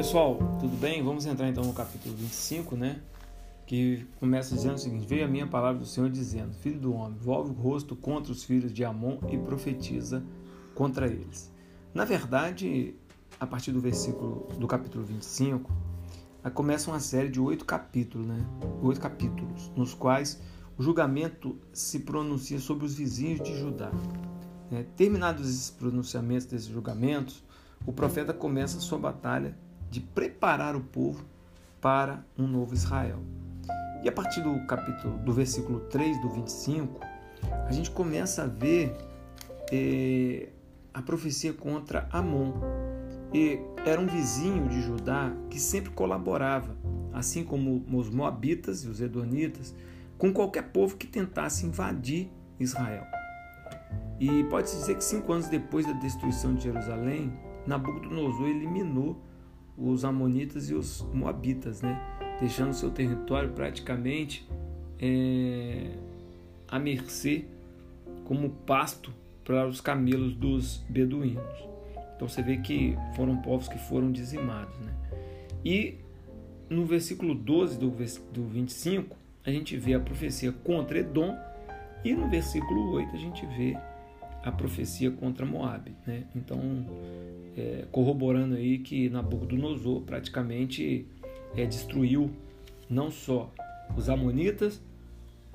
pessoal, tudo bem? Vamos entrar então no capítulo 25, né? Que começa dizendo o seguinte: Veio a minha palavra do Senhor dizendo: Filho do homem, volve o rosto contra os filhos de Amon e profetiza contra eles. Na verdade, a partir do versículo do capítulo 25, começa uma série de oito capítulos, né? Oito capítulos, nos quais o julgamento se pronuncia sobre os vizinhos de Judá. É, terminados esses pronunciamentos desses julgamentos, o profeta começa sua batalha de preparar o povo para um novo Israel. E a partir do capítulo do versículo 3 do 25, a gente começa a ver é, a profecia contra Amon. E era um vizinho de Judá que sempre colaborava, assim como os moabitas e os edonitas, com qualquer povo que tentasse invadir Israel. E pode-se dizer que cinco anos depois da destruição de Jerusalém, Nabucodonosor eliminou os amonitas e os moabitas, né? deixando seu território praticamente é, à mercê como pasto para os camelos dos beduínos. Então você vê que foram povos que foram dizimados. Né? E no versículo 12 do, do 25, a gente vê a profecia contra Edom, e no versículo 8 a gente vê a profecia contra Moab. Né? Então, é, corroborando aí que Nabucodonosor praticamente é, destruiu não só os amonitas,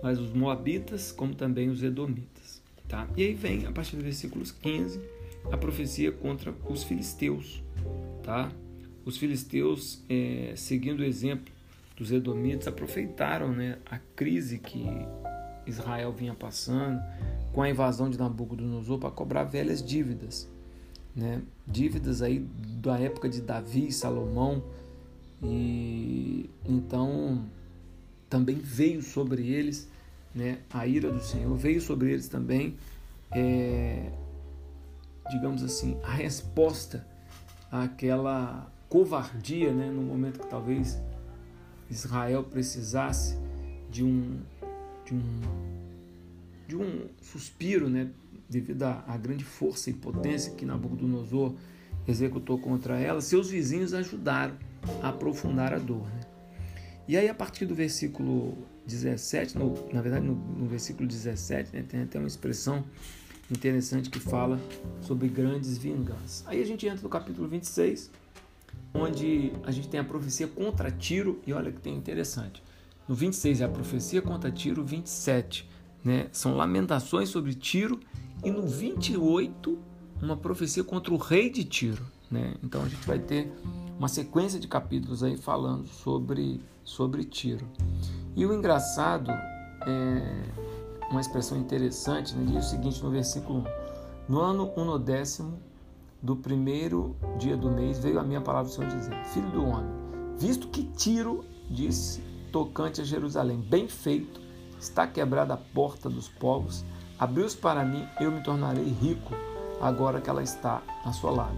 mas os moabitas, como também os edomitas. Tá? E aí vem, a partir do versículos 15, a profecia contra os filisteus. Tá? Os filisteus, é, seguindo o exemplo dos edomitas, aproveitaram né, a crise que Israel vinha passando, com a invasão de Nabucodonosor para cobrar velhas dívidas, né? Dívidas aí da época de Davi e Salomão. E então também veio sobre eles, né, a ira do Senhor, veio sobre eles também, é, digamos assim, a resposta àquela covardia, né, no momento que talvez Israel precisasse de um de um de um suspiro, né, devido à, grande força e potência que Nabucodonosor executou contra ela, seus vizinhos ajudaram a aprofundar a dor. Né? E aí, a partir do versículo 17, no, na verdade, no, no versículo 17, né, tem até uma expressão interessante que fala sobre grandes vinganças. Aí a gente entra no capítulo 26, onde a gente tem a profecia contra Tiro, e olha que tem interessante. No 26 é a profecia contra Tiro, 27 né? São lamentações sobre Tiro e no 28 uma profecia contra o rei de Tiro, né? Então a gente vai ter uma sequência de capítulos aí falando sobre sobre Tiro. E o engraçado é uma expressão interessante, né? diz o seguinte no versículo 1: No ano unodécimo do primeiro dia do mês veio a minha palavra do Senhor dizendo: Filho do homem, visto que Tiro disse tocante a Jerusalém, bem feito Está quebrada a porta dos povos, abriu-se para mim, eu me tornarei rico, agora que ela está assolada.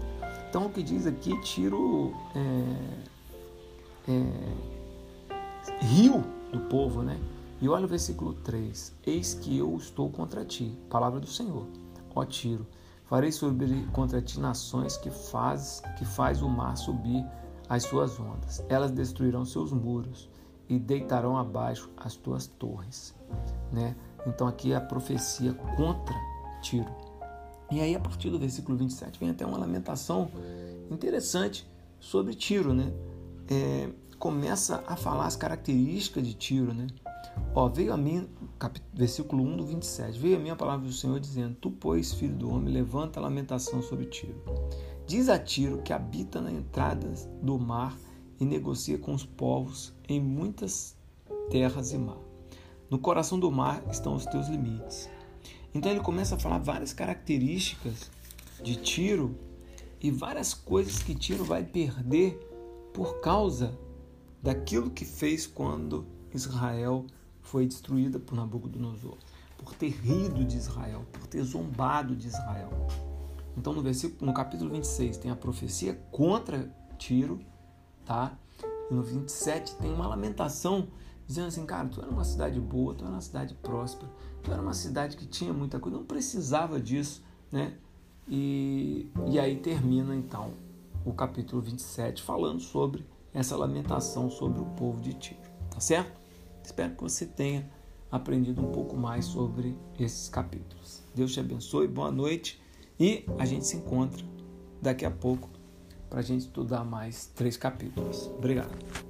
Então o que diz aqui, Tiro é, é, rio do povo, né? E olha o versículo 3: Eis que eu estou contra ti, palavra do Senhor, ó Tiro. Farei subir contra ti nações que faz, que faz o mar subir as suas ondas. Elas destruirão seus muros e deitarão abaixo as tuas torres. Né? Então aqui é a profecia contra Tiro. E aí a partir do versículo 27 vem até uma lamentação interessante sobre Tiro, né? É, começa a falar as características de Tiro, né? Ó, veio a mim, versículo 1 do 27, veio a mim a palavra do Senhor dizendo, Tu, pois, filho do homem, levanta a lamentação sobre Tiro. Diz a Tiro que habita na entrada do mar e negocia com os povos em muitas terras e mar. No coração do mar estão os teus limites. Então ele começa a falar várias características de Tiro e várias coisas que Tiro vai perder por causa daquilo que fez quando Israel foi destruída por Nabucodonosor, por ter rido de Israel, por ter zombado de Israel. Então no versículo, no capítulo 26 tem a profecia contra Tiro tá? E no 27 tem uma lamentação dizendo assim, cara, tu era uma cidade boa, tu era uma cidade próspera, tu era uma cidade que tinha muita coisa, não precisava disso, né? E, e aí termina então o capítulo 27, falando sobre essa lamentação sobre o povo de Tiro. Tá certo? Espero que você tenha aprendido um pouco mais sobre esses capítulos. Deus te abençoe, boa noite e a gente se encontra daqui a pouco para a gente estudar mais três capítulos. Obrigado.